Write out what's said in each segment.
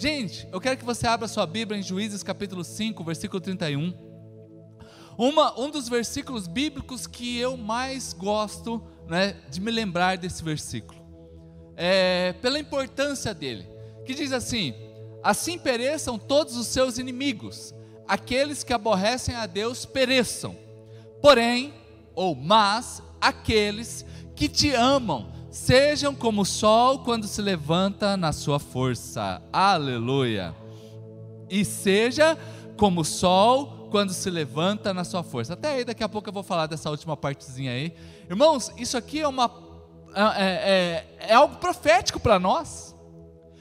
Gente, eu quero que você abra sua Bíblia em Juízes capítulo 5, versículo 31. Uma, um dos versículos bíblicos que eu mais gosto né, de me lembrar desse versículo. É, pela importância dele. Que diz assim: Assim pereçam todos os seus inimigos, aqueles que aborrecem a Deus pereçam. Porém, ou mas, aqueles que te amam, sejam como o sol quando se levanta na sua força. Aleluia. E seja como o sol quando se levanta na sua força. Até aí, daqui a pouco eu vou falar dessa última partezinha aí. Irmãos, isso aqui é uma é, é, é algo profético para nós.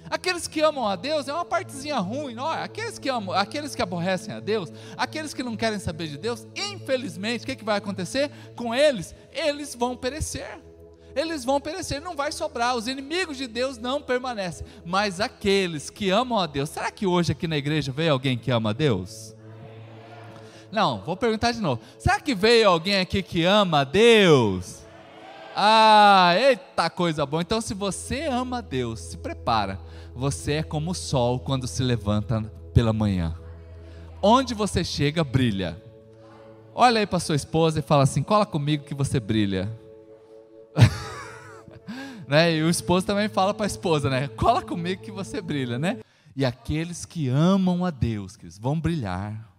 Aqueles que amam a Deus é uma partezinha ruim, não é? Aqueles que amam, aqueles que aborrecem a Deus, aqueles que não querem saber de Deus, infelizmente, o que, que vai acontecer com eles? Eles vão perecer. Eles vão perecer, não vai sobrar. Os inimigos de Deus não permanecem. Mas aqueles que amam a Deus, será que hoje aqui na igreja veio alguém que ama a Deus? Não, vou perguntar de novo. Será que veio alguém aqui que ama a Deus? Ah, eita coisa boa. Então, se você ama a Deus, se prepara você é como o sol quando se levanta pela manhã. Onde você chega, brilha. Olha aí para sua esposa e fala assim: cola comigo que você brilha. né? E o esposo também fala para a esposa, né? Cola comigo que você brilha, né? E aqueles que amam a Deus, que vão brilhar.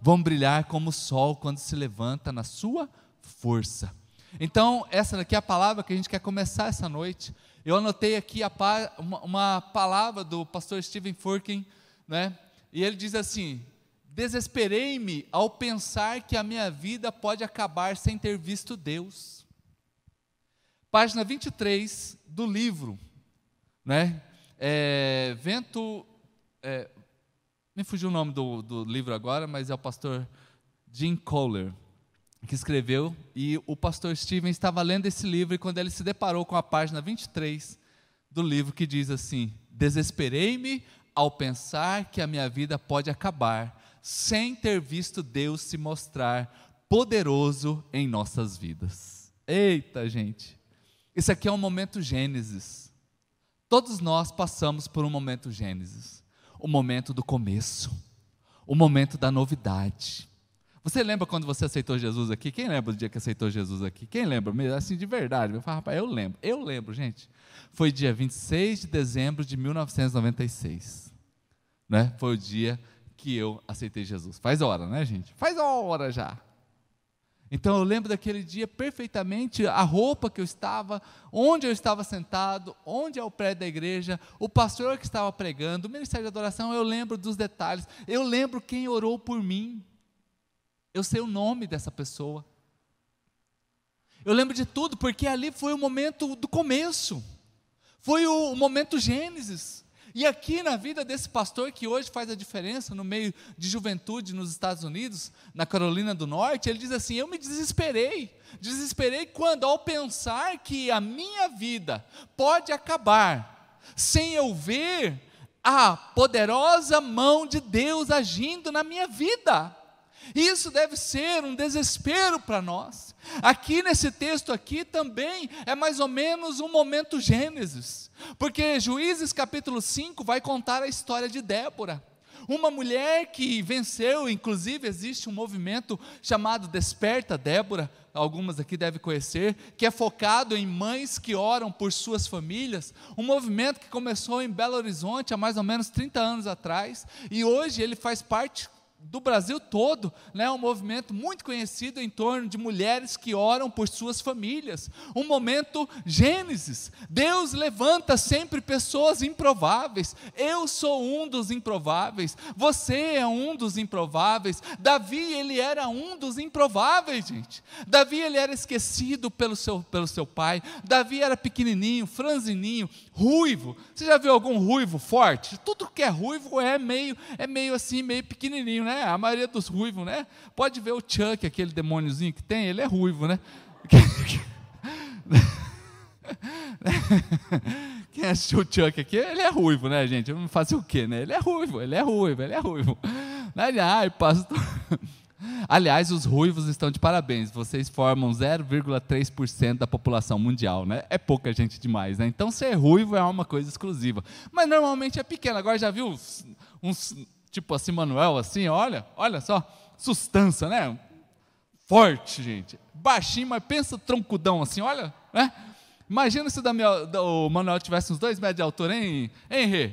Vão brilhar como o sol quando se levanta na sua força. Então, essa daqui é a palavra que a gente quer começar essa noite. Eu anotei aqui uma, uma, palavra do pastor Stephen Furkin, né? E ele diz assim: Desesperei-me ao pensar que a minha vida pode acabar sem ter visto Deus. Página 23 do livro, né? É, vento. É, me fugiu o nome do, do livro agora, mas é o pastor Jim Kohler que escreveu, e o pastor Steven estava lendo esse livro, e quando ele se deparou com a página 23 do livro, que diz assim: Desesperei-me ao pensar que a minha vida pode acabar sem ter visto Deus se mostrar poderoso em nossas vidas. Eita, gente, isso aqui é um momento Gênesis. Todos nós passamos por um momento Gênesis, o momento do começo, o momento da novidade você lembra quando você aceitou Jesus aqui? Quem lembra do dia que aceitou Jesus aqui? Quem lembra? Assim, de verdade. Eu falo, rapaz, eu lembro. Eu lembro, gente. Foi dia 26 de dezembro de 1996. Né? Foi o dia que eu aceitei Jesus. Faz hora, né, gente? Faz hora já. Então eu lembro daquele dia perfeitamente, a roupa que eu estava, onde eu estava sentado, onde é o prédio da igreja, o pastor que estava pregando, o ministério de adoração, eu lembro dos detalhes, eu lembro quem orou por mim. Eu sei o nome dessa pessoa. Eu lembro de tudo, porque ali foi o momento do começo. Foi o, momento Gênesis. E aqui na vida desse pastor que hoje faz a diferença no meio de juventude nos Estados Unidos, na Carolina do Norte, ele diz assim: Eu me desesperei. Desesperei quando, ao pensar que a minha vida pode acabar sem eu ver a poderosa mão de Deus agindo na minha vida. Isso deve ser um desespero para nós. Aqui nesse texto aqui também é mais ou menos um momento Gênesis, porque Juízes capítulo 5 vai contar a história de Débora. Uma mulher que venceu, inclusive existe um movimento chamado Desperta Débora, algumas aqui devem conhecer, que é focado em mães que oram por suas famílias, um movimento que começou em Belo Horizonte há mais ou menos 30 anos atrás, e hoje ele faz parte do Brasil todo, né, um movimento muito conhecido em torno de mulheres que oram por suas famílias. Um momento Gênesis. Deus levanta sempre pessoas improváveis. Eu sou um dos improváveis. Você é um dos improváveis. Davi, ele era um dos improváveis, gente. Davi, ele era esquecido pelo seu, pelo seu pai. Davi era pequenininho, franzininho, ruivo. Você já viu algum ruivo forte? Tudo que é ruivo é meio, é meio assim, meio pequenininho, né? Né? A maioria dos ruivos, né? Pode ver o Chuck, aquele demôniozinho que tem, ele é ruivo, né? Quem assistiu o Chuck aqui, ele é ruivo, né, gente? Fazer o quê, né? Ele é ruivo, ele é ruivo, ele é ruivo. Ai, pastor. Aliás, os ruivos estão de parabéns. Vocês formam 0,3% da população mundial, né? É pouca gente demais, né? Então, ser ruivo é uma coisa exclusiva. Mas normalmente é pequeno. Agora já viu uns, uns tipo assim, Manuel, assim, olha, olha só, sustância, né? Forte, gente. Baixinho, mas pensa troncudão assim, olha, né? Imagina se o Manuel tivesse uns dois metros de altura, hein, Rê?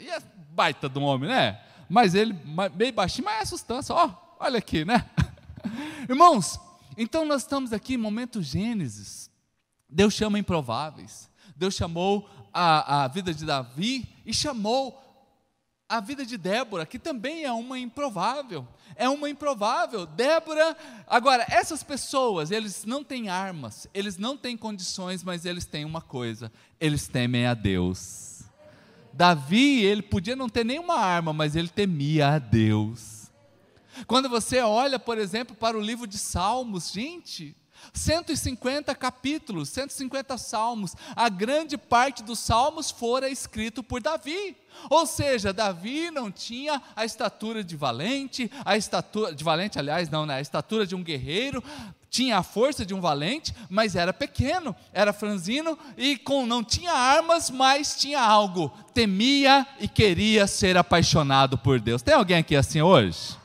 Ia baita do homem, né? Mas ele, meio baixinho, mas é sustância, ó, olha aqui, né? Irmãos, então nós estamos aqui em momento Gênesis. Deus chama improváveis. Deus chamou a, a vida de Davi e chamou a vida de Débora, que também é uma improvável. É uma improvável. Débora. Agora, essas pessoas, eles não têm armas, eles não têm condições, mas eles têm uma coisa: eles temem a Deus. Davi, ele podia não ter nenhuma arma, mas ele temia a Deus. Quando você olha, por exemplo, para o livro de Salmos, gente, 150 capítulos, 150 salmos, a grande parte dos salmos fora escrito por Davi. Ou seja, Davi não tinha a estatura de valente, a estatura de valente, aliás, não, né? A estatura de um guerreiro, tinha a força de um valente, mas era pequeno, era franzino e com não tinha armas, mas tinha algo, temia e queria ser apaixonado por Deus. Tem alguém aqui assim hoje?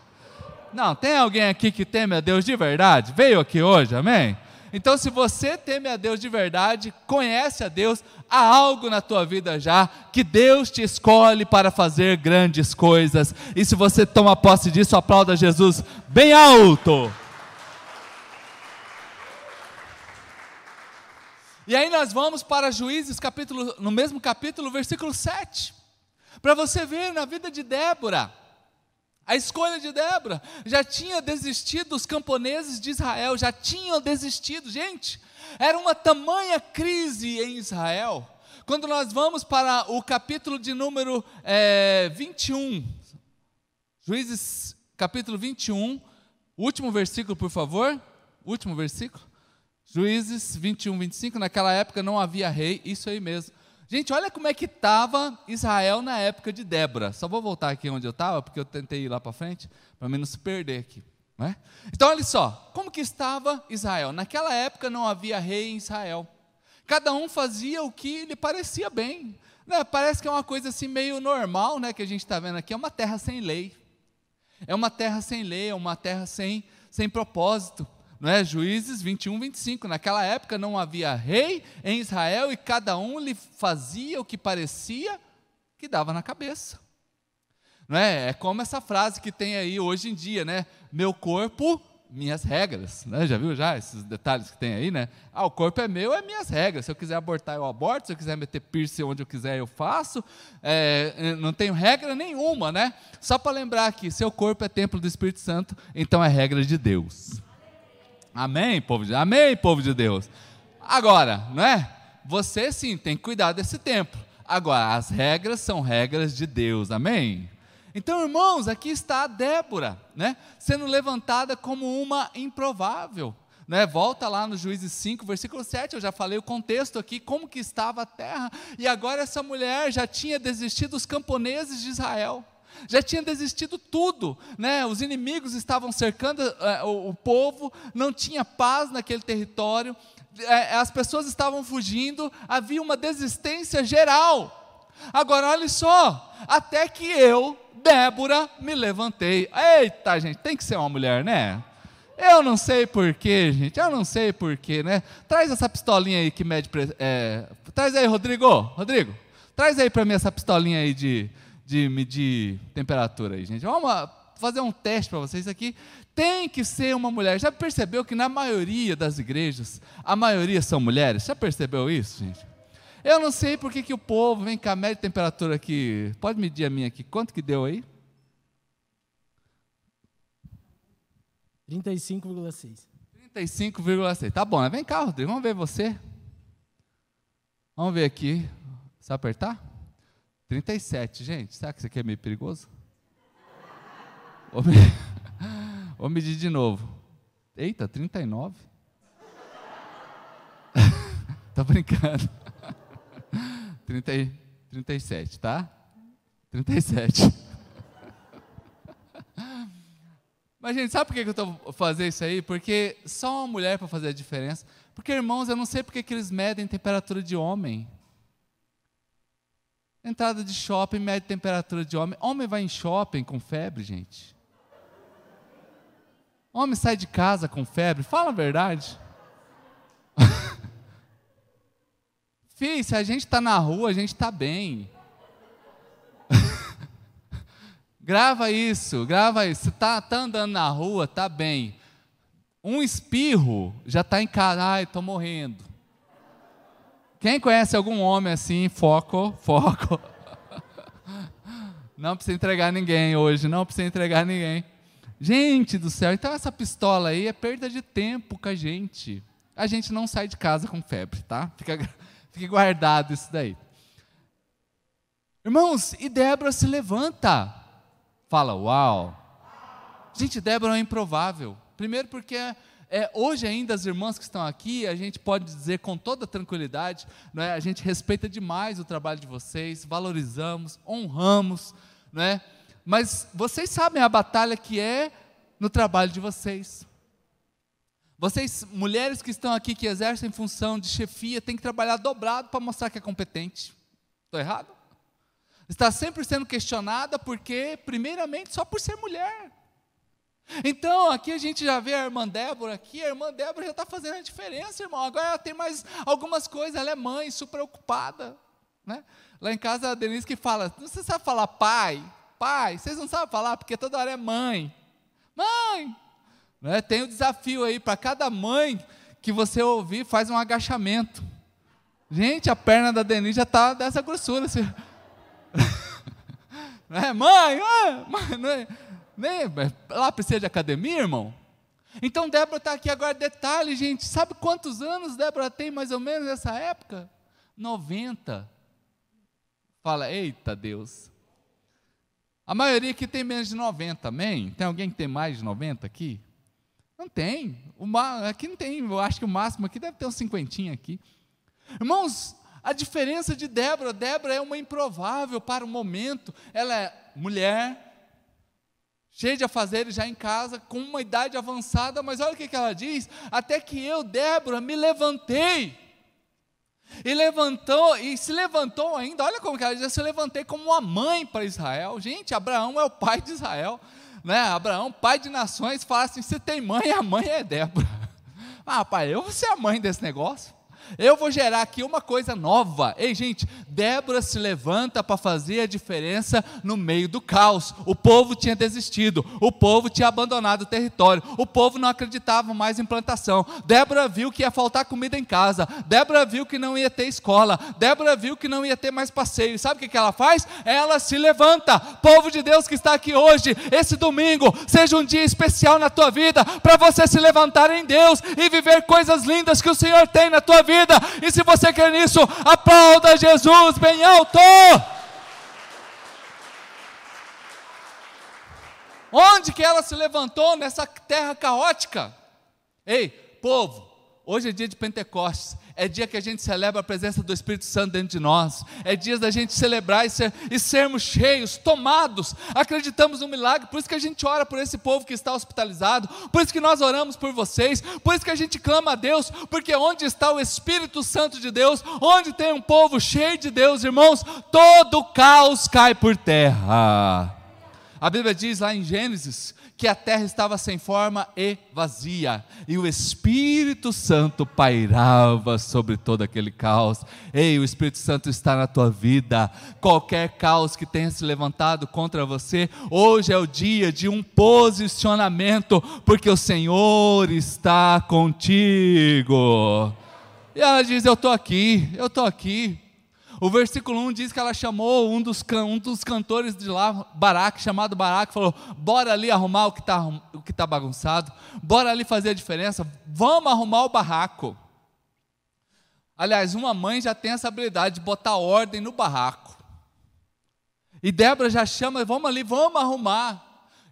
Não, tem alguém aqui que teme a Deus de verdade? Veio aqui hoje, amém? Então, se você teme a Deus de verdade, conhece a Deus, há algo na tua vida já que Deus te escolhe para fazer grandes coisas. E se você toma posse disso, aplauda Jesus bem alto. E aí nós vamos para Juízes, capítulo, no mesmo capítulo, versículo 7. Para você ver na vida de Débora, a escolha de Débora já tinha desistido, os camponeses de Israel já tinham desistido, gente. Era uma tamanha crise em Israel. Quando nós vamos para o capítulo de número é, 21, Juízes capítulo 21, último versículo, por favor. Último versículo. Juízes 21, 25, naquela época não havia rei, isso aí mesmo. Gente, olha como é que estava Israel na época de Débora. Só vou voltar aqui onde eu estava, porque eu tentei ir lá para frente, para não se perder aqui. Né? Então, olha só, como que estava Israel? Naquela época não havia rei em Israel. Cada um fazia o que lhe parecia bem. Né? Parece que é uma coisa assim meio normal, né, que a gente está vendo aqui. É uma terra sem lei. É uma terra sem lei, é uma terra sem, sem propósito não é? Juízes 21, 25. Naquela época não havia rei em Israel e cada um lhe fazia o que parecia que dava na cabeça. Não é? é como essa frase que tem aí hoje em dia, né? Meu corpo, minhas regras. Né? Já viu já esses detalhes que tem aí, né? Ah, o corpo é meu, é minhas regras. Se eu quiser abortar, eu aborto. Se eu quiser meter piercing onde eu quiser, eu faço. É, não tenho regra nenhuma, né? Só para lembrar que seu corpo é templo do Espírito Santo, então é regra de Deus. Amém, povo de, amém, povo de Deus. Agora, não é? Você sim tem que cuidar desse templo. Agora, as regras são regras de Deus. Amém? Então, irmãos, aqui está a Débora, né? Sendo levantada como uma improvável. Né, volta lá no Juízes 5, versículo 7, eu já falei o contexto aqui, como que estava a terra, e agora essa mulher já tinha desistido dos camponeses de Israel já tinha desistido tudo, né? Os inimigos estavam cercando é, o, o, povo, não tinha paz naquele território, é, as pessoas estavam fugindo, havia uma desistência geral. Agora olha só, até que eu, Débora, me levantei. Eita, gente, tem que ser uma mulher, né? Eu não sei porquê, gente, eu não sei porquê, né? Traz essa pistolinha aí que mede. É, traz aí, Rodrigo. Rodrigo, traz aí para mim essa pistolinha aí de, de medir temperatura aí, gente. Vamos fazer um teste para vocês aqui. Tem que ser uma mulher. Já percebeu que na maioria das igrejas, a maioria são mulheres? Já percebeu isso, gente? Eu não sei por que, que o povo, vem cá, mede temperatura aqui. Pode medir a minha aqui. Quanto que deu aí? 35,6. 35,6. Tá bom, vem cá, Rodrigo, vamos ver você. Vamos ver aqui. Só apertar? 37, gente. Será que isso aqui é meio perigoso? Vou. Vou medir de novo. Eita, 39? Tô brincando. 30, 37, tá? 37. Mas, gente, sabe por que eu estou fazendo isso aí? Porque só uma mulher para fazer a diferença. Porque, irmãos, eu não sei porque que eles medem temperatura de homem. Entrada de shopping mede temperatura de homem. Homem vai em shopping com febre, gente. Homem sai de casa com febre. Fala a verdade. Filho, se a gente está na rua, a gente está bem. grava isso, grava isso. Se está tá andando na rua, está bem. Um espirro já está em casa. Ai, estou morrendo. Quem conhece algum homem assim? Foco, foco. Não precisa entregar ninguém hoje, não precisa entregar ninguém. Gente do céu, então essa pistola aí é perda de tempo com a gente. A gente não sai de casa com febre, tá? Fica, fique guardado isso daí. Irmãos, e Débora se levanta. Fala, uau. Gente, Débora é improvável. Primeiro porque é, hoje ainda as irmãs que estão aqui, a gente pode dizer com toda tranquilidade, é? a gente respeita demais o trabalho de vocês, valorizamos, honramos, não é? mas vocês sabem a batalha que é no trabalho de vocês. Vocês, mulheres que estão aqui, que exercem função de chefia, têm que trabalhar dobrado para mostrar que é competente. Estou errado? Está sempre sendo questionada porque, primeiramente, só por ser mulher. Então, aqui a gente já vê a irmã Débora aqui, a irmã Débora já está fazendo a diferença, irmão. Agora ela tem mais algumas coisas, ela é mãe, super ocupada. Né? Lá em casa a Denise que fala, você sabe falar pai? Pai, vocês não sabem falar porque toda hora é mãe. Mãe, né? Tem o um desafio aí para cada mãe que você ouvir, faz um agachamento. Gente, a perna da Denise já está dessa grossura. Assim. né? Mãe, mãe, mãe nem, lá precisa de academia, irmão? Então Débora está aqui agora, detalhe, gente, sabe quantos anos Débora tem mais ou menos nessa época? 90. Fala, eita Deus. A maioria aqui tem menos de 90, amém? Tem alguém que tem mais de 90 aqui? Não tem. aqui não tem, eu acho que o máximo aqui deve ter uns cinquentinho aqui. Irmãos, a diferença de Débora, Débora é uma improvável para o momento. Ela é mulher, cheia de afazeres já em casa, com uma idade avançada, mas olha o que, ela diz: até que eu, Débora, me levantei. E levantou, e se levantou ainda, olha como que ela diz, eu se levantei como uma mãe para Israel. Gente, Abraão é o pai de Israel né, Abraão, pai de nações, fala assim: você tem mãe, a mãe é Débora. Ah, pai, eu vou ser a mãe desse negócio. Eu vou gerar aqui uma coisa nova. Ei, gente, Débora se levanta para fazer a diferença no meio do caos. O povo tinha desistido, o povo tinha abandonado o território, o povo não acreditava mais em plantação. Débora viu que ia faltar comida em casa, Débora viu que não ia ter escola, Débora viu que não ia ter mais passeio. Sabe o que, ela faz? Ela se levanta. Povo de Deus que está aqui hoje, esse domingo, seja um dia especial na tua vida, para você se levantar em Deus e viver coisas lindas que o Senhor tem na tua vida vida. E se você quer nisso, aplauda Jesus bem alto. Onde que ela se levantou nessa terra caótica? Ei, povo, hoje é dia de Pentecostes. É dia que a gente celebra a presença do Espírito Santo dentro de nós, é dia da gente celebrar e, ser, e sermos cheios, tomados, acreditamos no milagre, por isso que a gente ora por esse povo que está hospitalizado, por isso que nós oramos por vocês, por isso que a gente clama a Deus, porque onde está o Espírito Santo de Deus, onde tem um povo cheio de Deus, irmãos, todo caos cai por terra. A Bíblia diz lá em Gênesis que a terra estava sem forma e vazia, e o Espírito Santo pairava sobre todo aquele caos. Ei, o Espírito Santo está na tua vida. Qualquer caos que tenha se levantado contra você, hoje é o dia de um posicionamento, porque o Senhor está contigo. E ela diz: Eu estou aqui, eu estou aqui. O versículo 1 diz que ela chamou um dos, um dos cantores de lá, Baraque, chamado Baraque, falou: bora ali arrumar o que está tá bagunçado, bora ali fazer a diferença, vamos arrumar o barraco. Aliás, uma mãe já tem essa habilidade de botar ordem no barraco. E Débora já chama, vamos ali, vamos arrumar.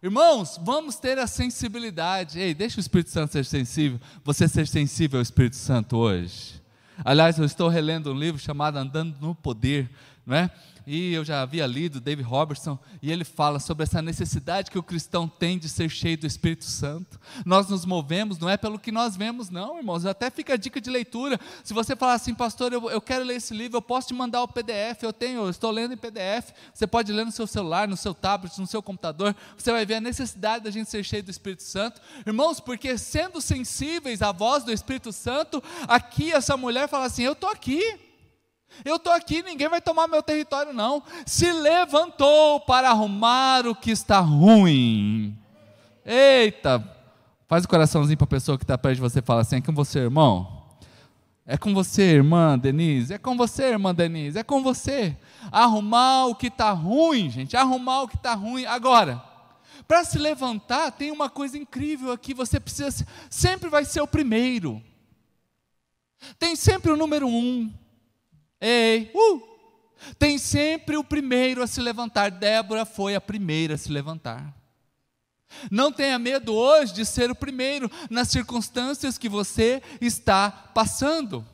Irmãos, vamos ter a sensibilidade. Ei, deixa o Espírito Santo ser sensível. Você ser sensível ao Espírito Santo hoje. Aliás, eu estou relendo um livro chamado Andando no Poder, não é? E eu já havia lido David Robertson e ele fala sobre essa necessidade que o cristão tem de ser cheio do Espírito Santo. Nós nos movemos, não é pelo que nós vemos, não, irmãos. Até fica a dica de leitura. Se você falar assim, pastor, eu, eu quero ler esse livro, eu posso te mandar o PDF, eu tenho, eu estou lendo em PDF. Você pode ler no seu celular, no seu tablet, no seu computador. Você vai ver a necessidade da gente ser cheio do Espírito Santo. Irmãos, porque sendo sensíveis à voz do Espírito Santo, aqui essa mulher fala assim: Eu estou aqui. Eu estou aqui, ninguém vai tomar meu território, não. Se levantou para arrumar o que está ruim. Eita, faz o coraçãozinho para a pessoa que está perto de você e fala assim: é com você, irmão. É com você, irmã Denise. É com você, irmã Denise. É com você. Arrumar o que está ruim, gente. Arrumar o que está ruim. Agora, para se levantar, tem uma coisa incrível aqui. Você precisa, sempre vai ser o primeiro. Tem sempre o número um. Ei, uh! Tem sempre o primeiro a se levantar. Débora foi a primeira a se levantar. Não tenha medo hoje de ser o primeiro nas circunstâncias que você está passando.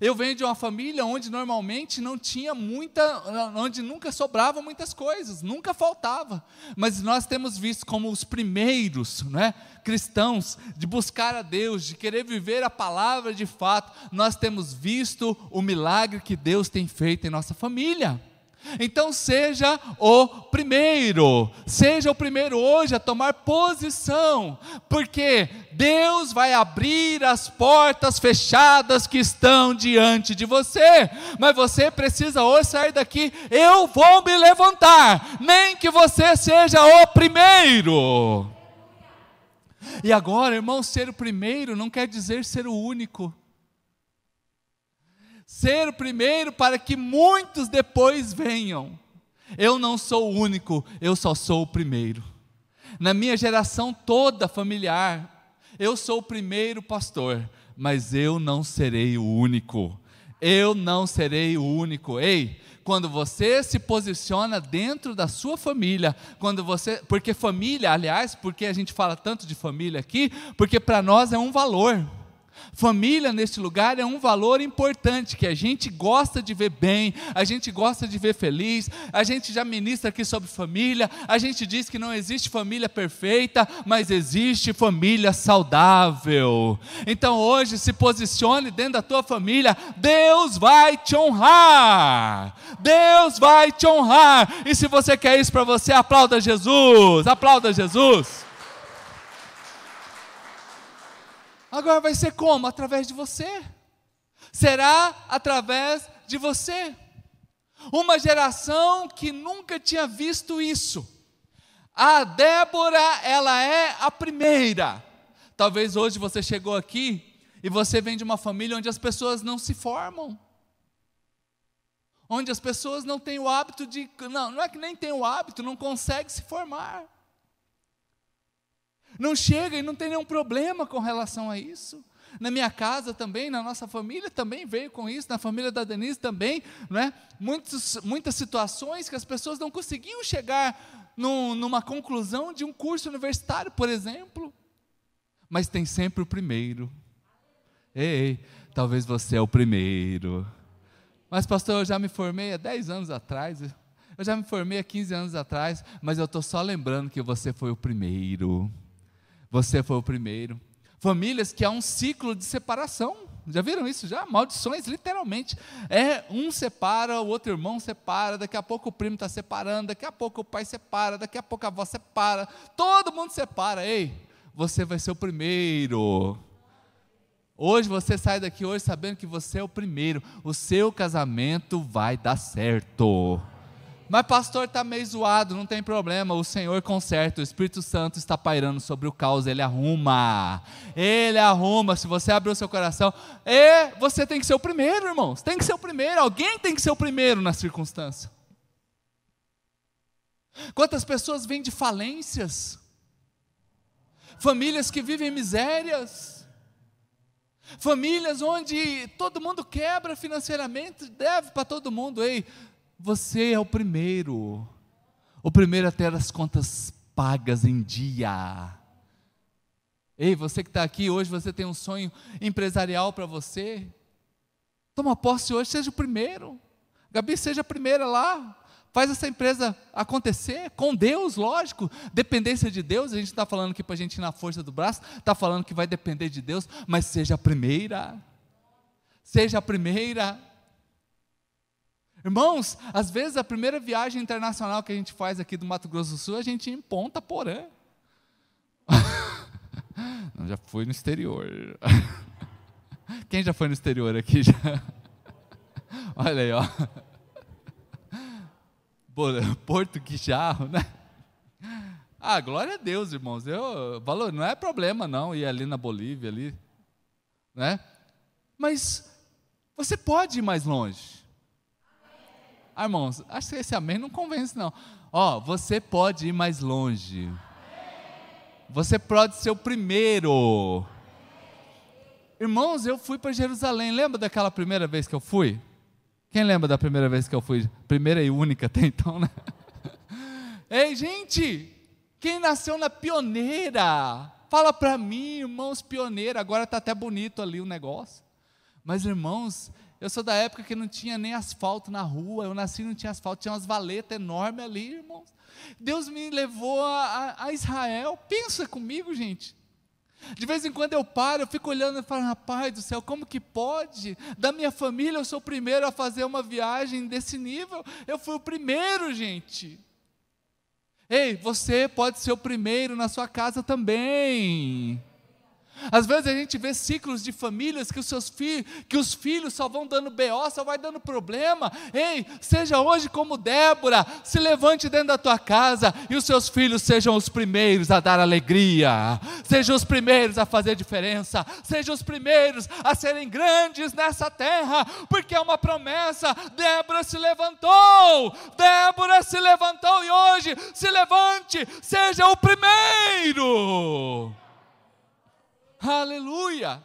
Eu venho de uma família onde normalmente não tinha muita, onde nunca sobrava muitas coisas, nunca faltava. Mas nós temos visto como os primeiros, né, cristãos, de buscar a Deus, de querer viver a palavra de fato, nós temos visto o milagre que Deus tem feito em nossa família. Então seja o primeiro, seja o primeiro hoje a tomar posição, porque Deus vai abrir as portas fechadas que estão diante de você, mas você precisa hoje sair daqui, eu vou me levantar, nem que você seja o primeiro. E agora, irmão, ser o primeiro não quer dizer ser o único ser o primeiro para que muitos depois venham. Eu não sou o único, eu só sou o primeiro. Na minha geração toda familiar, eu sou o primeiro pastor, mas eu não serei o único. Eu não serei o único. Ei, quando você se posiciona dentro da sua família, quando você, porque família, aliás, porque a gente fala tanto de família aqui, porque para nós é um valor. Família neste lugar é um valor importante que a gente gosta de ver bem, a gente gosta de ver feliz, a gente já ministra aqui sobre família, a gente diz que não existe família perfeita, mas existe família saudável. Então hoje se posicione dentro da tua família, Deus vai te honrar. Deus vai te honrar. E se você quer isso para você, aplauda Jesus. Aplauda Jesus. Agora vai ser como? Através de você. Será através de você. Uma geração que nunca tinha visto isso. A Débora, ela é a primeira. Talvez hoje você chegou aqui e você vem de uma família onde as pessoas não se formam. Onde as pessoas não têm o hábito de. Não, não é que nem tem o hábito, não consegue se formar. Não chega e não tem nenhum problema com relação a isso. Na minha casa também, na nossa família também veio com isso, na família da Denise também, não é? Muitos, muitas situações que as pessoas não conseguiam chegar num, numa conclusão de um curso universitário, por exemplo. Mas tem sempre o primeiro. Ei, ei talvez você é o primeiro. Mas, pastor, eu já me formei há 10 anos atrás. Eu já me formei há 15 anos atrás, mas eu estou só lembrando que você foi o primeiro. Você foi o primeiro. Famílias que há um ciclo de separação. Já viram isso já? Maldições, literalmente. É um separa, o outro irmão separa, daqui a pouco o primo está separando, daqui a pouco o pai separa, daqui a pouco a avó separa, todo mundo separa. Ei, você vai ser o primeiro. Hoje você sai daqui hoje sabendo que você é o primeiro. O seu casamento vai dar certo. Mas pastor está meio zoado, não tem problema, o Senhor conserta, o Espírito Santo está pairando sobre o caos, ele arruma. Ele arruma, se você abrir o seu coração, e você tem que ser o primeiro, irmãos. Tem que ser o primeiro, alguém tem que ser o primeiro na circunstância. Quantas pessoas vêm de falências? Famílias que vivem misérias. Famílias onde todo mundo quebra financeiramente, deve para todo mundo. Ei, você é o primeiro, o primeiro a ter as contas pagas em dia. Ei, você que está aqui hoje, você tem um sonho empresarial para você. Toma posse hoje, seja o primeiro. Gabi, seja a primeira lá. Faz essa empresa acontecer com Deus, lógico. Dependência de Deus, a gente está falando aqui para a gente ir na força do braço, está falando que vai depender de Deus, mas seja a primeira. Seja a primeira. Irmãos, às vezes a primeira viagem internacional que a gente faz aqui do Mato Grosso do Sul, a gente em Ponta Porã. Não, já fui no exterior. Quem já foi no exterior aqui? Já? Olha aí, ó. Porto Quixarro, né? Ah, glória a Deus, irmãos. Eu, valor, não é problema não ir ali na Bolívia ali, né? Mas você pode ir mais longe. Ah, irmãos, acho que esse amém não convence não. Ó, você pode ir mais longe. Você pode ser o primeiro. Irmãos, eu fui para Jerusalém. Lembra daquela primeira vez que eu fui? Quem lembra da primeira vez que eu fui? Primeira e única até então, né? Ei, gente, quem nasceu na pioneira? Fala para mim, irmãos, pioneira. Agora está até bonito ali o negócio. Mas, irmãos, eu sou da época que não tinha nem asfalto na rua. Eu nasci e não tinha asfalto, tinha umas valetas enormes ali, irmãos. Deus me levou a, a, Israel. Pensa comigo, gente. De vez em quando eu paro, eu fico olhando e falo, rapaz do céu, como que pode? Da minha família eu sou o primeiro a fazer uma viagem desse nível. Eu fui o primeiro, gente. Ei, você pode ser o primeiro na sua casa também. Às vezes a gente vê ciclos de famílias que os seus filhos, que os filhos só vão dando BO, só vai dando problema. Ei, seja hoje como Débora, se levante dentro da tua casa e os seus filhos sejam os primeiros a dar alegria, sejam os primeiros a fazer diferença, sejam os primeiros a serem grandes nessa terra, porque é uma promessa. Débora se levantou, Débora se levantou e hoje se levante, seja o primeiro. Aleluia!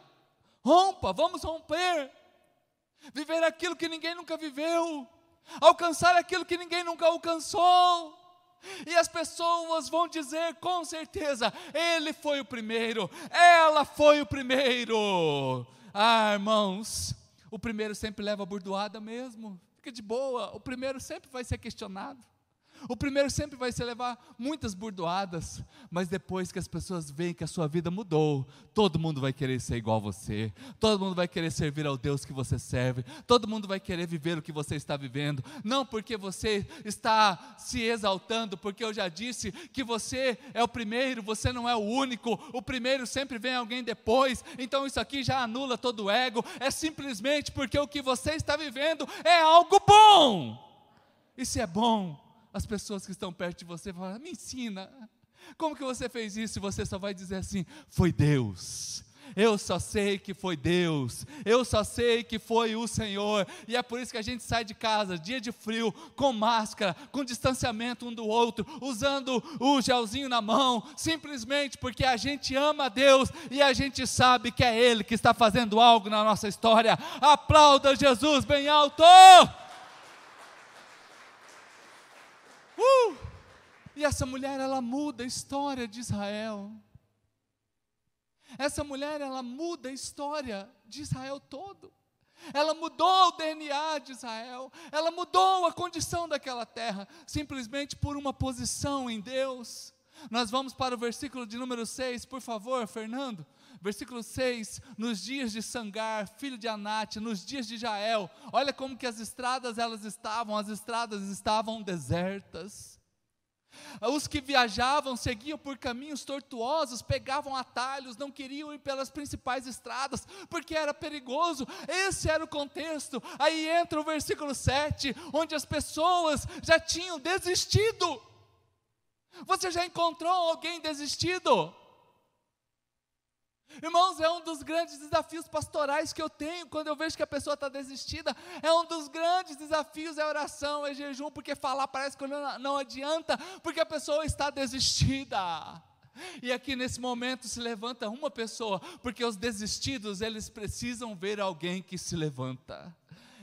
Rompa, vamos romper. Viver aquilo que ninguém nunca viveu. Alcançar aquilo que ninguém nunca alcançou. E as pessoas vão dizer com certeza: Ele foi o primeiro, ela foi o primeiro. Ah, irmãos, o primeiro sempre leva a burdoada mesmo. Fica de boa, o primeiro sempre vai ser questionado. O primeiro sempre vai se levar muitas burdoadas, mas depois que as pessoas veem que a sua vida mudou, todo mundo vai querer ser igual a você, todo mundo vai querer servir ao Deus que você serve, todo mundo vai querer viver o que você está vivendo, não porque você está se exaltando, porque eu já disse que você é o primeiro, você não é o único, o primeiro sempre vem alguém depois, então isso aqui já anula todo o ego, é simplesmente porque o que você está vivendo é algo bom. E se é bom, as pessoas que estão perto de você falam: me ensina. Como que você fez isso? E você só vai dizer assim: foi Deus. Eu só sei que foi Deus, eu só sei que foi o Senhor, e é por isso que a gente sai de casa, dia de frio, com máscara, com distanciamento um do outro, usando o gelzinho na mão, simplesmente porque a gente ama a Deus e a gente sabe que é Ele que está fazendo algo na nossa história. Aplauda Jesus bem alto! Uh! E essa mulher, ela muda a história de Israel. Essa mulher, ela muda a história de Israel todo. Ela mudou o DNA de Israel, ela mudou a condição daquela terra, simplesmente por uma posição em Deus. Nós vamos para o versículo de número 6, por favor, Fernando. Versículo 6, nos dias de Sangar, filho de Anate, nos dias de Jael, olha como que as estradas elas estavam, as estradas estavam desertas. Os que viajavam seguiam por caminhos tortuosos, pegavam atalhos, não queriam ir pelas principais estradas, porque era perigoso. Esse era o contexto. Aí entra o versículo 7, onde as pessoas já tinham desistido. Você já encontrou alguém desistido? Irmãos, é um dos grandes desafios pastorais que eu tenho quando eu vejo que a pessoa está desistida. É um dos grandes desafios é oração, é jejum, porque falar parece que não, não adianta, porque a pessoa está desistida. E aqui nesse momento se levanta uma pessoa, porque os desistidos, eles precisam ver alguém que se levanta.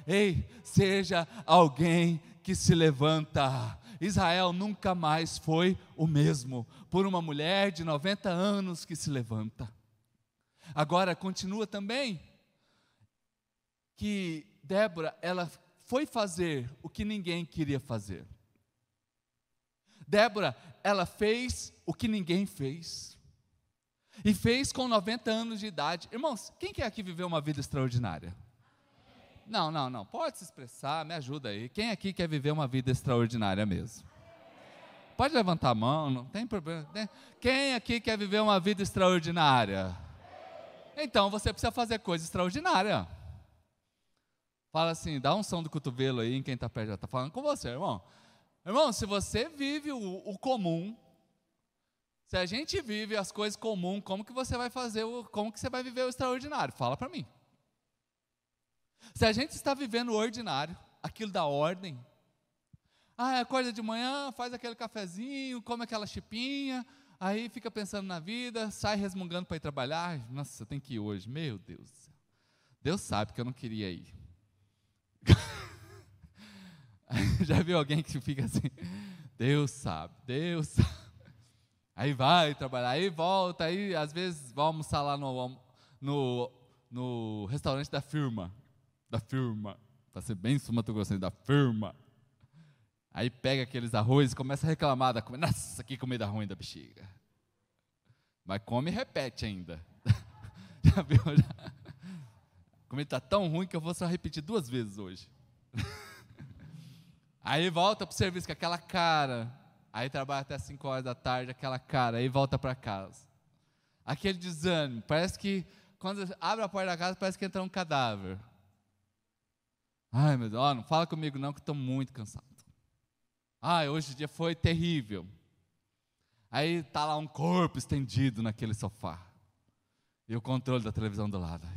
Ei, seja alguém que se levanta. Israel nunca mais foi o mesmo, por uma mulher de 90 anos que se levanta. Agora continua também que Débora, ela foi fazer o que ninguém queria fazer. Débora, ela fez o que ninguém fez. E fez com 90 anos de idade. Irmãos, quem quer aqui viver uma vida extraordinária? Não, não, não. Pode se expressar, me ajuda aí. Quem aqui quer viver uma vida extraordinária mesmo? Pode levantar a mão, não tem problema. Quem aqui quer viver uma vida extraordinária? Então você precisa fazer coisa extraordinária. Fala assim, dá um som do cotovelo aí em quem está perto, já está falando com você, irmão. Irmão, se você vive o, o, comum, se a gente vive as coisas comuns, como que você vai fazer, o, como que você vai viver o extraordinário? Fala para mim. Se a gente está vivendo o ordinário, aquilo da ordem, ah, acorda de manhã, faz aquele cafezinho, come aquela chipinha, aí fica pensando na vida, sai resmungando para ir trabalhar. Nossa, tenho que ir hoje, meu Deus. Deus sabe que eu não queria ir. Já viu alguém que fica assim? Deus sabe, Deus sabe. Aí vai trabalhar, aí volta, aí às vezes vai almoçar lá no, no, no restaurante da firma. Da firma. Para ser bem sumatogrossense, da firma. Aí pega aqueles arroz e começa a reclamar da comida. Nossa, que comida ruim da bexiga. Mas come e repete ainda. Já viu? Já? A comida está tão ruim que eu vou só repetir duas vezes hoje. Aí volta para o serviço com aquela cara. Aí trabalha até 5 horas da tarde, aquela cara. Aí volta para casa. Aquele desânimo. Parece que quando abre a porta da casa, parece que entra um cadáver. Ai, meu Deus, não fala comigo não, que estou muito cansado. Ai, hoje o dia foi terrível. Aí está lá um corpo estendido naquele sofá. E o controle da televisão do lado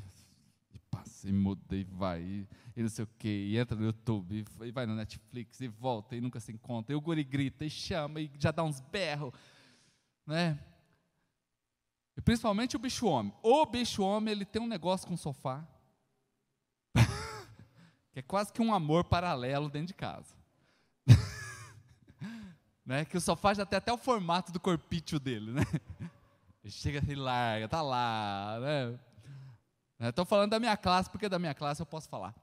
passa, e muda, e vai, e, e não sei o quê, e entra no YouTube, e, e vai no Netflix, e volta, e nunca se encontra, e o guri grita, e chama, e já dá uns berros, né? E principalmente o bicho homem. O bicho homem, ele tem um negócio com o sofá, é quase que um amor paralelo dentro de casa. né? Que o sofá já tem até o formato do corpício dele, né? Ele chega e larga, tá lá, né? Estou falando da minha classe, porque da minha classe eu posso falar.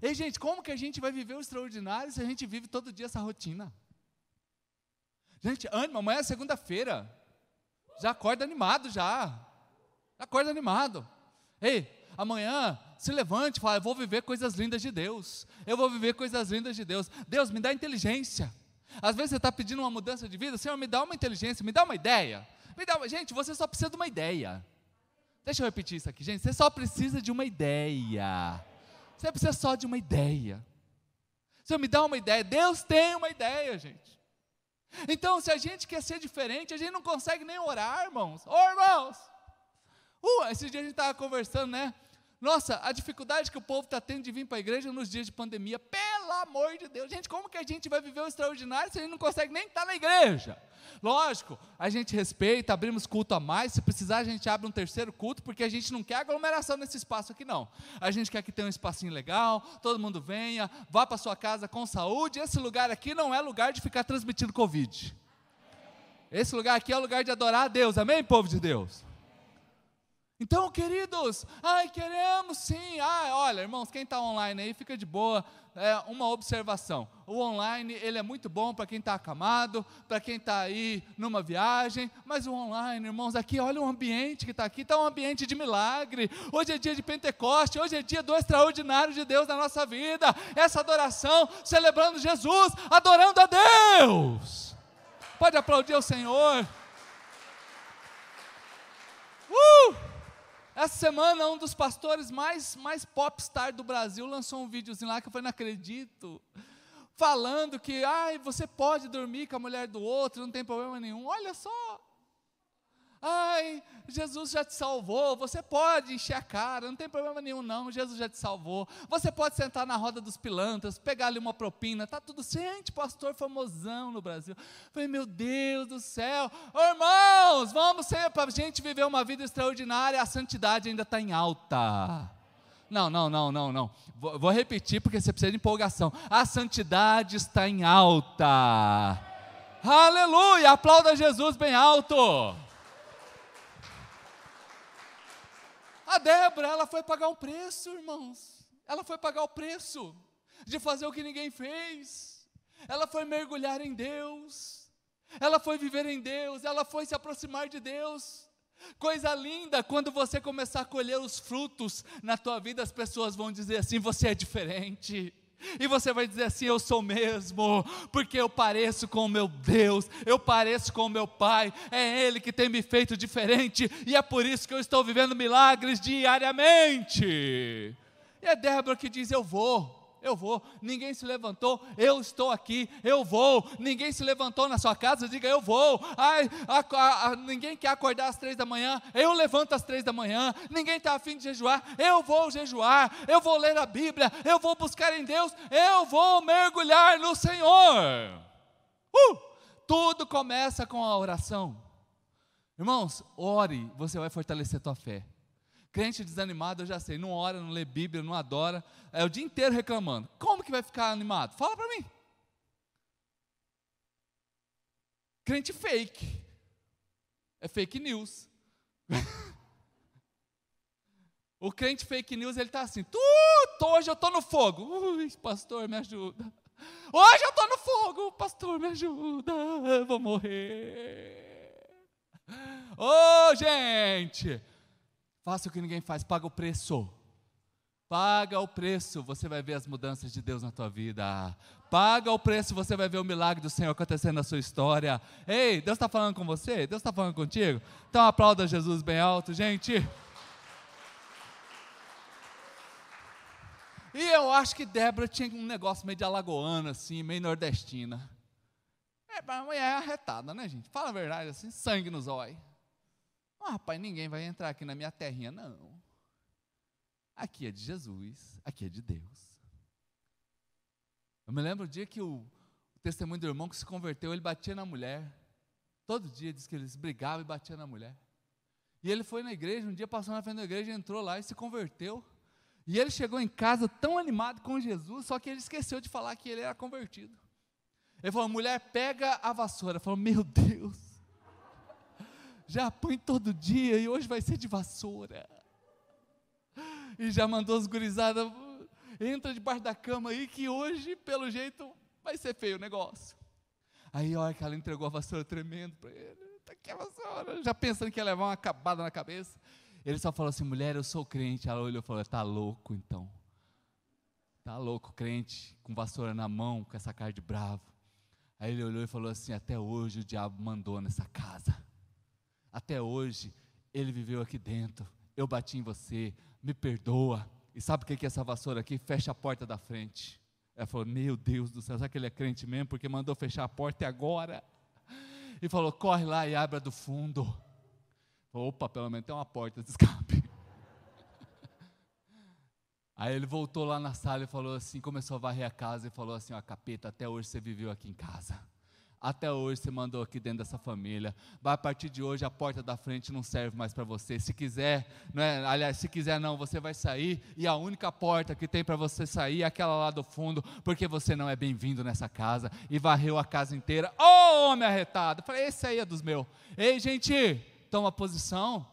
Ei, gente, como que a gente vai viver o extraordinário se a gente vive todo dia essa rotina? Gente, ânimo, amanhã é segunda-feira. Já acorda animado já. Já acorda animado. Ei, amanhã se levante e fala, eu vou viver coisas lindas de Deus. Eu vou viver coisas lindas de Deus. Deus, me dá inteligência. Às vezes você está pedindo uma mudança de vida, Senhor, me dá uma inteligência, me dá uma ideia. Me dá uma... Gente, você só precisa de uma ideia. Deixa eu repetir isso aqui, gente. Você só precisa de uma ideia. Você precisa só de uma ideia. Você me dá uma ideia. Deus tem uma ideia, gente. Então, se a gente quer ser diferente, a gente não consegue nem orar, irmãos. Ô, irmãos! Uh, esse dia a gente estava conversando, né? Nossa, a dificuldade que o povo está tendo de vir para a igreja nos dias de pandemia. Pelo amor de Deus, gente, como que a gente vai viver o extraordinário se a gente não consegue nem estar tá na igreja? Lógico, a gente respeita, abrimos culto a mais. Se precisar, a gente abre um terceiro culto, porque a gente não quer aglomeração nesse espaço aqui, não. A gente quer que tenha um espacinho legal, todo mundo venha, vá para sua casa com saúde. Esse lugar aqui não é lugar de ficar transmitindo Covid. Esse lugar aqui é o lugar de adorar a Deus, amém, povo de Deus? Então, queridos, ai, queremos sim. Ah, olha, irmãos, quem está online aí, fica de boa. É uma observação. O online, ele é muito bom para quem está acamado, para quem está aí numa viagem, mas o online, irmãos, aqui, olha o ambiente que está aqui, está um ambiente de milagre. Hoje é dia de Pentecoste, hoje é dia do extraordinário de Deus na nossa vida. Essa adoração, celebrando Jesus, adorando a Deus. Pode aplaudir o Senhor. Uh! Essa semana, um dos pastores mais, mais popstar do Brasil lançou um videozinho lá que eu falei, não acredito. Falando que, ai, você pode dormir com a mulher do outro, não tem problema nenhum. Olha só, Ai, Jesus já te salvou. Você pode encher a cara, não tem problema nenhum, não. Jesus já te salvou. Você pode sentar na roda dos pilantras, pegar ali uma propina, tá tudo certo, pastor famosão no Brasil. falei, meu Deus do céu, irmãos, vamos ser para a gente viver uma vida extraordinária. A santidade ainda está em alta. Não, não, não, não, não. Vou, vou repetir porque você precisa de empolgação. A santidade está em alta. Aleluia! Aplauda Jesus bem alto. A Débora, ela foi pagar o preço, irmãos. Ela foi pagar o preço. de fazer o que ninguém fez. Ela foi mergulhar em Deus. Ela foi viver em Deus, ela foi se aproximar de Deus. Coisa linda, quando você começar a colher os frutos na tua vida, as pessoas vão dizer assim: você é diferente. E você vai dizer assim: Eu sou mesmo, porque eu pareço com o meu Deus, eu pareço com o meu Pai, é Ele que tem me feito diferente, e é por isso que eu estou vivendo milagres diariamente. E é Débora que diz: Eu vou eu vou. Ninguém se levantou, eu estou aqui, eu vou. Ninguém se levantou na sua casa, diga eu vou. Ai, a, a, a, ninguém quer acordar às três da manhã, eu levanto às três da manhã. Ninguém está afim de jejuar, eu vou jejuar. Eu vou ler a Bíblia, eu vou buscar em Deus, eu vou mergulhar no Senhor. Uh, tudo começa com a oração. Irmãos, ore, você vai fortalecer a tua fé. Crente desanimado, eu já sei, não ora, não lê Bíblia, não adora, é o dia inteiro reclamando. Como que vai ficar animado? Fala para mim. Crente fake. É fake news. o crente fake news, ele está assim, Tudo, hoje eu estou no fogo. Ui, pastor, me ajuda. Hoje eu estou no fogo, pastor, me ajuda. Eu vou morrer. Ô, oh, gente, Faça o que ninguém faz, paga o preço. Paga o preço, você vai ver as mudanças de Deus na tua vida. Paga o preço, você vai ver o milagre do Senhor acontecendo na sua história. Ei, Deus está falando com você? Deus está falando contigo? Então aplauda Jesus bem alto, gente. E eu acho que Débora tinha um negócio meio de alagoana, assim, meio nordestina. É, mas mulher é arretada, né, gente? Fala a verdade, assim, sangue nos olhos. Ah, rapaz, ninguém vai entrar aqui na minha terrinha, não. Aqui é de Jesus, aqui é de Deus. Eu me lembro o dia que o, o testemunho do irmão que se converteu, ele batia na mulher. Todo dia diz que eles brigavam e batiam na mulher. E ele foi na igreja, um dia passou na frente da igreja, entrou lá e se converteu. E ele chegou em casa tão animado com Jesus, só que ele esqueceu de falar que ele era convertido. Ele falou: mulher, pega a vassoura. Falou: meu Deus, já põe todo dia e hoje vai ser de vassoura. E já mandou os gurizadas, entra debaixo da cama aí que hoje, pelo jeito, vai ser feio o negócio. Aí, olha que ela entregou a vassoura tremendo para ele. Tá aqui a vassoura. Já pensando que ia levar uma acabada na cabeça. Ele só falou assim: mulher, eu sou crente. Ela olhou e falou: tá louco então. Tá louco, crente, com vassoura na mão, com essa cara de bravo. Aí ele olhou e falou assim: até hoje o diabo mandou nessa casa. Até hoje, ele viveu aqui dentro. Eu bati em você, me perdoa. E sabe o que é essa vassoura aqui? Fecha a porta da frente. Ela falou: Meu Deus do céu, será que ele é crente mesmo? Porque mandou fechar a porta e agora? E falou: Corre lá e abra do fundo. Falou, Opa, pelo menos tem uma porta de escape. Aí ele voltou lá na sala e falou assim: começou a varrer a casa e falou assim: Ó, capeta, até hoje você viveu aqui em casa. Até hoje você mandou aqui dentro dessa família. Vai a partir de hoje a porta da frente não serve mais para você. Se quiser, não é, aliás, se quiser não, você vai sair e a única porta que tem para você sair é aquela lá do fundo, porque você não é bem-vindo nessa casa e varreu a casa inteira. Ô, oh, homem arretado. falei, esse aí é dos meus. Ei, gente, toma posição.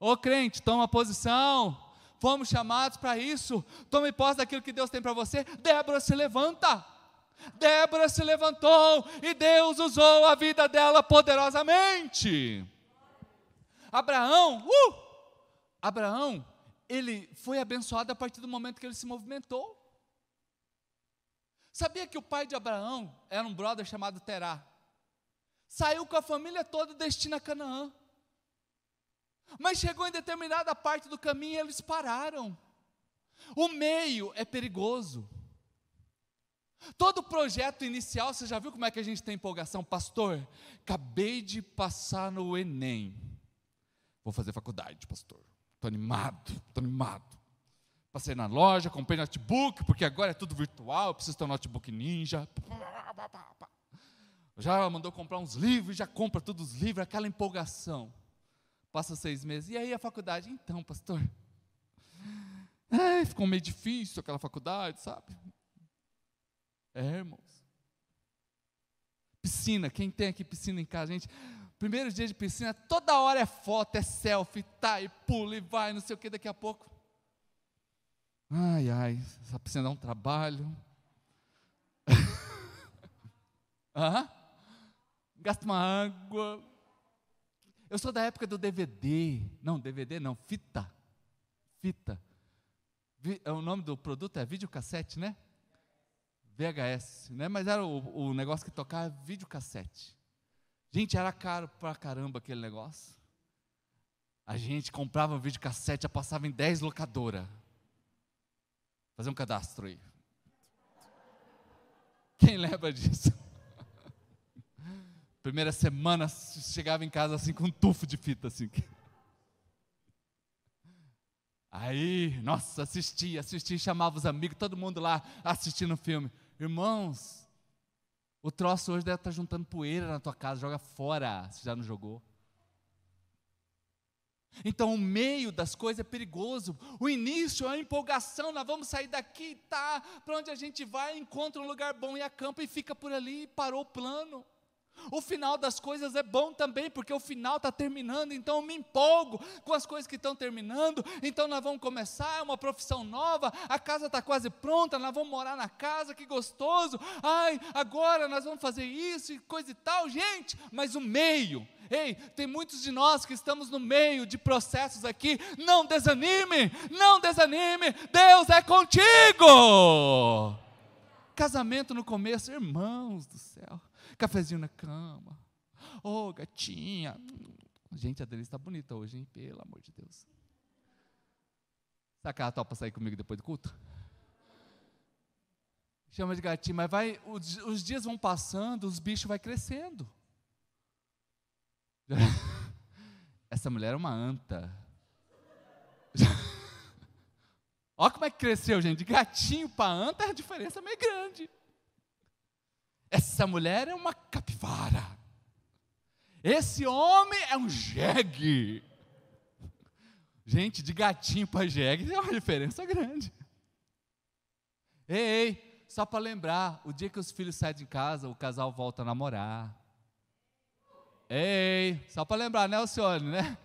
Ô, crente, toma posição. Fomos chamados para isso. Tome posse daquilo que Deus tem para você. Débora se levanta. Débora se levantou e Deus usou a vida dela poderosamente. Abraão, uh, Abraão, ele foi abençoado a partir do momento que ele se movimentou. Sabia que o pai de Abraão era um brother chamado Terá? Saiu com a família toda destina a Canaã. Mas chegou em determinada parte do caminho e eles pararam. O meio é perigoso. Todo projeto inicial, você já viu como é que a gente tem empolgação? Pastor, acabei de passar no Enem. Vou fazer faculdade, pastor. Estou animado, estou animado. Passei na loja, comprei notebook, porque agora é tudo virtual, preciso ter um notebook ninja. Já mandou comprar uns livros, já compra todos os livros, aquela empolgação. Passa seis meses. E aí a faculdade? Então, pastor. Ai, ficou meio difícil aquela faculdade, sabe? É, irmãos. Piscina, quem tem aqui piscina em casa, gente? Primeiro dia de piscina, toda hora é foto, é selfie, tá, e pula e vai, não sei o que, daqui a pouco. Ai, ai, só precisa dar um trabalho. ah, gasta uma água. Eu sou da época do DVD. Não, DVD não, fita. Fita. É o nome do produto é videocassete, né? VHS, né? Mas era o, o negócio que tocava videocassete. Gente, era caro pra caramba aquele negócio. A gente comprava um videocassete, já passava em 10 locadoras. Fazer um cadastro aí. Quem lembra disso? Primeira semana chegava em casa assim com um tufo de fita assim. Aí, nossa, assisti, assisti, chamava os amigos, todo mundo lá assistindo o filme. Irmãos, o troço hoje deve estar juntando poeira na tua casa, joga fora, se já não jogou. Então, o meio das coisas é perigoso. O início é a empolgação. Nós vamos sair daqui, tá? Para onde a gente vai, encontra um lugar bom e acampa e fica por ali. Parou o plano. O final das coisas é bom também, porque o final está terminando, então eu me empolgo com as coisas que estão terminando. Então nós vamos começar, é uma profissão nova, a casa está quase pronta, nós vamos morar na casa, que gostoso. Ai, agora nós vamos fazer isso e coisa e tal, gente, mas o meio. Ei, tem muitos de nós que estamos no meio de processos aqui. Não desanime, não desanime, Deus é contigo. Casamento no começo, irmãos do céu cafezinho na cama. Ô, oh, gatinha. Gente, a Denise está bonita hoje, hein? Pelo amor de Deus. Será que ela topa sair comigo depois do culto? Chama de gatinho, mas vai, os, os dias vão passando, os bichos vai crescendo. Essa mulher é uma anta. Olha como é que cresceu, gente. De gatinho para anta, a diferença é meio grande. Essa mulher é uma capivara. Esse homem é um jegue. Gente, de gatinho para jegue tem uma diferença grande. Ei, ei só para lembrar, o dia que os filhos saem de casa, o casal volta a namorar. Ei, só para lembrar, né, Alcione, né?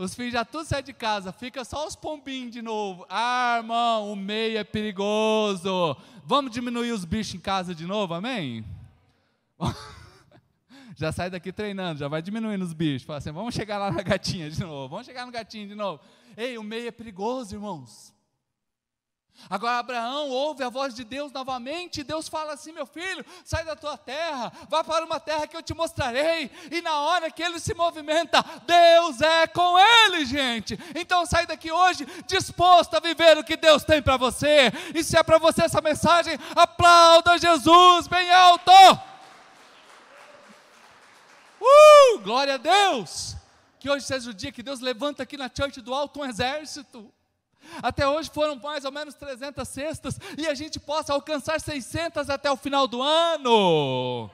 Os filhos já tudo saem de casa, fica só os pombinhos de novo. Ah, irmão, o meio é perigoso. Vamos diminuir os bichos em casa de novo, amém? já sai daqui treinando, já vai diminuindo os bichos. Fala assim, vamos chegar lá na gatinha de novo, vamos chegar no gatinho de novo. Ei, o meio é perigoso, irmãos. Agora Abraão ouve a voz de Deus novamente, e Deus fala assim: meu filho, sai da tua terra, vá para uma terra que eu te mostrarei. E na hora que ele se movimenta, Deus é com ele, gente. Então sai daqui hoje disposto a viver o que Deus tem para você. E se é para você essa mensagem, aplauda Jesus bem alto. Uh, glória a Deus! Que hoje seja o dia que Deus levanta aqui na Church do Alto um exército até hoje foram mais ou menos 300 cestas e a gente possa alcançar 600 até o final do ano.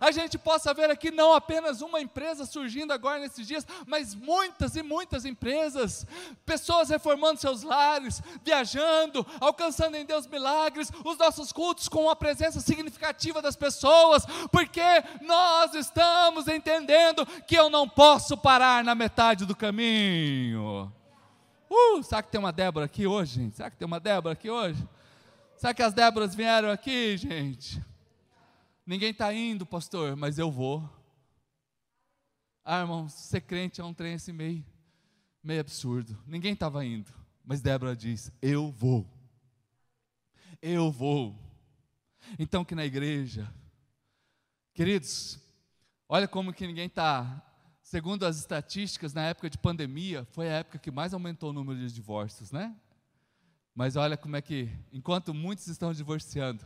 A gente possa ver aqui não apenas uma empresa surgindo agora nesses dias, mas muitas e muitas empresas, pessoas reformando seus lares, viajando, alcançando em Deus milagres, os nossos cultos com a presença significativa das pessoas, porque nós estamos entendendo que eu não posso parar na metade do caminho. Uh, será que tem uma Débora aqui hoje, gente? Será que tem uma Débora aqui hoje? Será que as Déboras vieram aqui, gente? Ninguém está indo, pastor, mas eu vou. Ah, irmão, ser crente é um trem assim meio, meio absurdo. Ninguém estava indo, mas Débora diz: Eu vou. Eu vou. Então, que na igreja, queridos, olha como que ninguém está Segundo as estatísticas, na época de pandemia, foi a época que mais aumentou o número de divórcios, né? Mas olha como é que, enquanto muitos estão divorciando,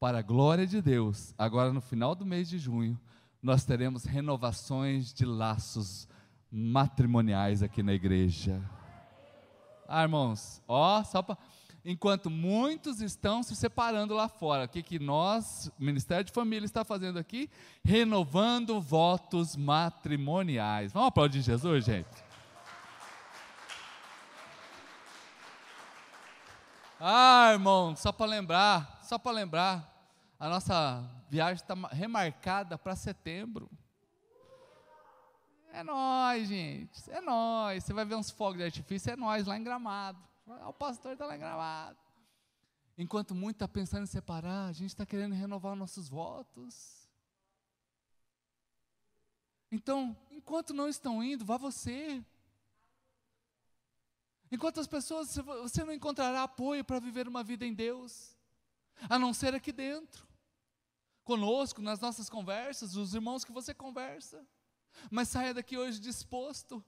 para a glória de Deus, agora no final do mês de junho, nós teremos renovações de laços matrimoniais aqui na igreja. Ah, irmãos, ó, só para enquanto muitos estão se separando lá fora. O que, que nós, Ministério de Família, está fazendo aqui? Renovando votos matrimoniais. Vamos aplaudir Jesus, gente? Ah, irmão, só para lembrar, só para lembrar, a nossa viagem está remarcada para setembro. É nós, gente, é nós. Você vai ver uns fogos de artifício, é nós lá em Gramado. O pastor está lá gravado. Enquanto muito está pensando em separar, a gente está querendo renovar nossos votos. Então, enquanto não estão indo, vá você. Enquanto as pessoas, você não encontrará apoio para viver uma vida em Deus, a não ser aqui dentro, conosco, nas nossas conversas, os irmãos que você conversa. Mas saia daqui hoje disposto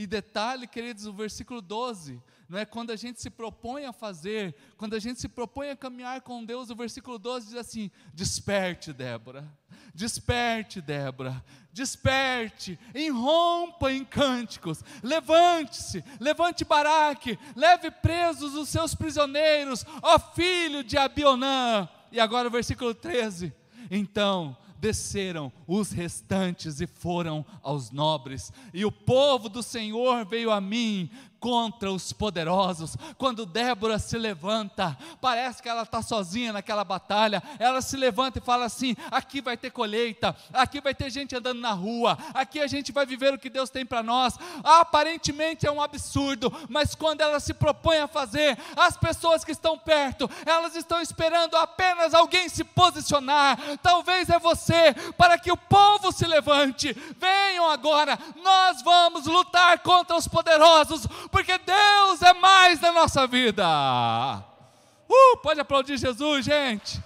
e detalhe, queridos, o versículo 12, não é quando a gente se propõe a fazer, quando a gente se propõe a caminhar com Deus, o versículo 12 diz assim: Desperte, Débora, desperte, Débora, desperte, irrompa em cânticos, levante-se, levante Baraque, leve presos os seus prisioneiros, ó filho de Abionã. E agora o versículo 13: Então desceram os restantes e foram aos nobres. E o povo do Senhor veio a mim contra os poderosos. Quando Débora se levanta, parece que ela está sozinha naquela batalha. Ela se levanta e fala assim: aqui vai ter colheita, aqui vai ter gente andando na rua, aqui a gente vai viver o que Deus tem para nós. Aparentemente é um absurdo, mas quando ela se propõe a fazer, as pessoas que estão perto, elas estão esperando apenas alguém se posicionar. Talvez é você, para que o povo se levante. Venham agora, nós vamos lutar contra os poderosos porque Deus é mais na nossa vida. Uh, pode aplaudir Jesus, gente.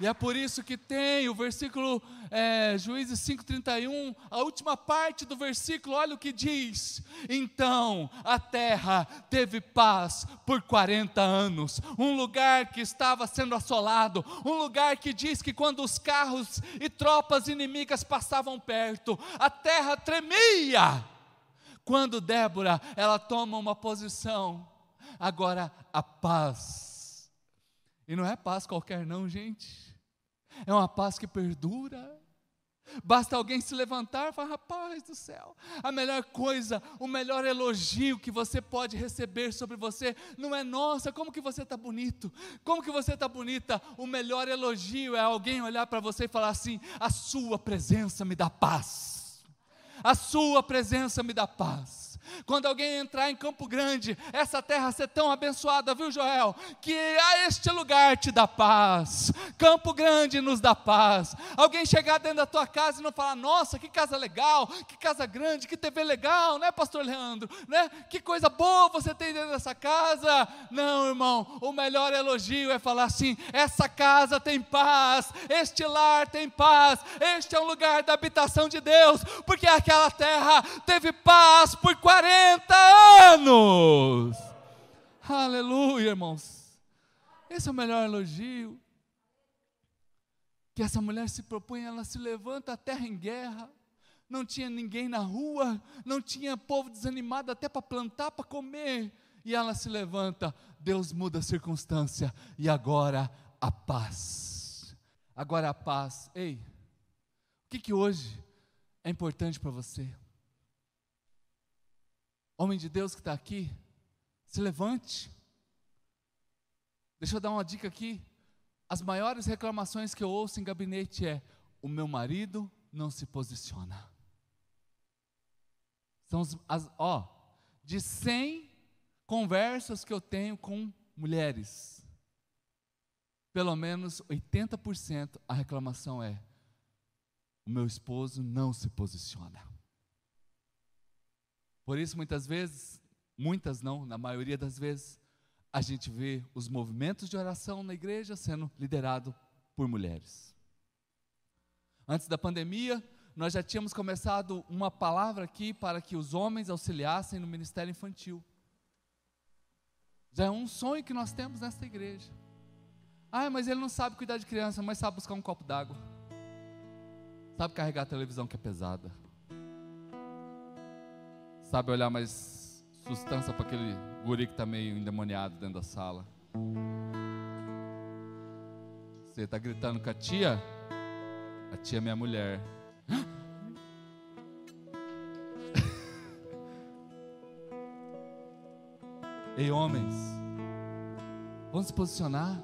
E é por isso que tem o versículo é, Juízes 5,31, a última parte do versículo, olha o que diz: Então a terra teve paz por 40 anos, um lugar que estava sendo assolado, um lugar que diz que quando os carros e tropas inimigas passavam perto, a terra tremia. Quando Débora, ela toma uma posição, agora a paz. E não é paz qualquer não, gente é uma paz que perdura. Basta alguém se levantar e falar: rapaz do céu, a melhor coisa, o melhor elogio que você pode receber sobre você não é nossa, como que você está bonito, como que você está bonita. O melhor elogio é alguém olhar para você e falar assim: a sua presença me dá paz, a sua presença me dá paz. Quando alguém entrar em Campo Grande, essa terra ser tão abençoada, viu, Joel? Que a este lugar te dá paz. Campo Grande nos dá paz. Alguém chegar dentro da tua casa e não falar: "Nossa, que casa legal, que casa grande, que TV legal, né, pastor Leandro? Né? Que coisa boa você tem dentro dessa casa". Não, irmão, o melhor elogio é falar assim: "Essa casa tem paz, este lar tem paz, este é um lugar da habitação de Deus, porque aquela terra teve paz por 40 40 anos. Aleluia, irmãos. Esse é o melhor elogio. Que essa mulher se propõe, ela se levanta a terra em guerra. Não tinha ninguém na rua, não tinha povo desanimado até para plantar, para comer. E ela se levanta, Deus muda a circunstância, e agora a paz. Agora a paz. Ei, o que, que hoje é importante para você? Homem de Deus que está aqui, se levante. Deixa eu dar uma dica aqui. As maiores reclamações que eu ouço em gabinete é: o meu marido não se posiciona. São as, ó, de 100 conversas que eu tenho com mulheres, pelo menos 80% a reclamação é: o meu esposo não se posiciona. Por isso, muitas vezes, muitas não, na maioria das vezes, a gente vê os movimentos de oração na igreja sendo liderado por mulheres. Antes da pandemia, nós já tínhamos começado uma palavra aqui para que os homens auxiliassem no ministério infantil. Já é um sonho que nós temos nesta igreja. Ah, mas ele não sabe cuidar de criança, mas sabe buscar um copo d'água. Sabe carregar a televisão que é pesada sabe olhar mais sustância para aquele guri que está meio endemoniado dentro da sala. Você está gritando com a tia? A tia é minha mulher. Ei, homens, vamos se posicionar,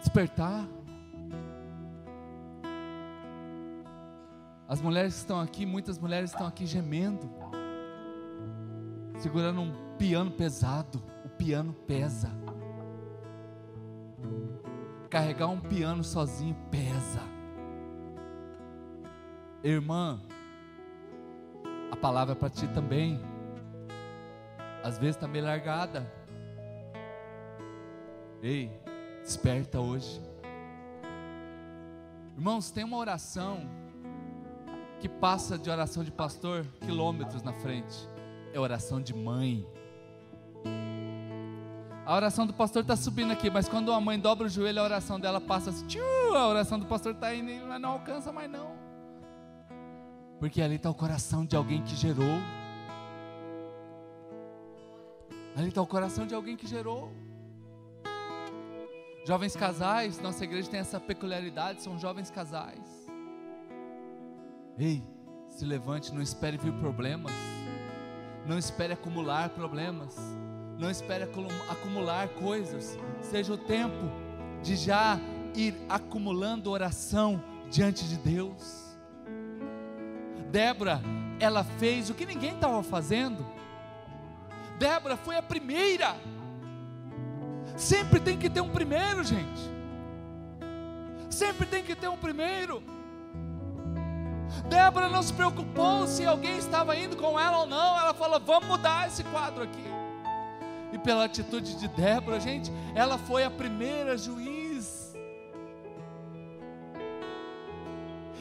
despertar. As mulheres que estão aqui, muitas mulheres estão aqui gemendo, segurando um piano pesado. O piano pesa. Carregar um piano sozinho pesa. Irmã, a palavra é para ti também. Às vezes está meio largada. Ei, desperta hoje. Irmãos, tem uma oração que passa de oração de pastor quilômetros na frente. É oração de mãe. A oração do pastor está subindo aqui, mas quando a mãe dobra o joelho, a oração dela passa assim, tchiu, a oração do pastor está indo, mas não alcança mais não. Porque ali está o coração de alguém que gerou. Ali está o coração de alguém que gerou. Jovens casais, nossa igreja tem essa peculiaridade, são jovens casais. Ei, se levante, não espere vir problemas. Não espere acumular problemas. Não espere acumular coisas. Seja o tempo de já ir acumulando oração diante de Deus. Débora, ela fez o que ninguém estava fazendo. Débora foi a primeira. Sempre tem que ter um primeiro, gente. Sempre tem que ter um primeiro. Débora não se preocupou se alguém estava indo com ela ou não. Ela falou: vamos mudar esse quadro aqui. E pela atitude de Débora, gente, ela foi a primeira juiz.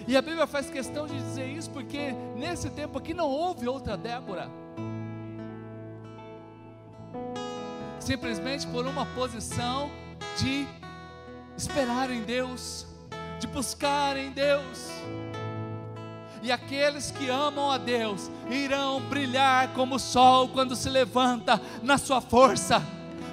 E a Bíblia faz questão de dizer isso porque nesse tempo aqui não houve outra Débora. Simplesmente por uma posição de esperar em Deus, de buscar em Deus e aqueles que amam a Deus irão brilhar como o sol quando se levanta na sua força.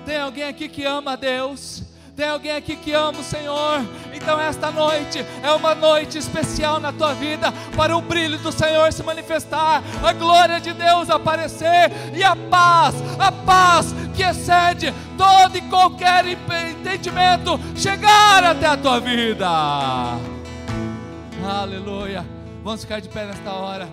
Tem alguém aqui que ama a Deus? Tem alguém aqui que ama o Senhor? Então, esta noite é uma noite especial na tua vida para o brilho do Senhor se manifestar, a glória de Deus aparecer e a paz, a paz que excede todo e qualquer entendimento chegar até a tua vida. Aleluia. Vamos ficar de pé nesta hora.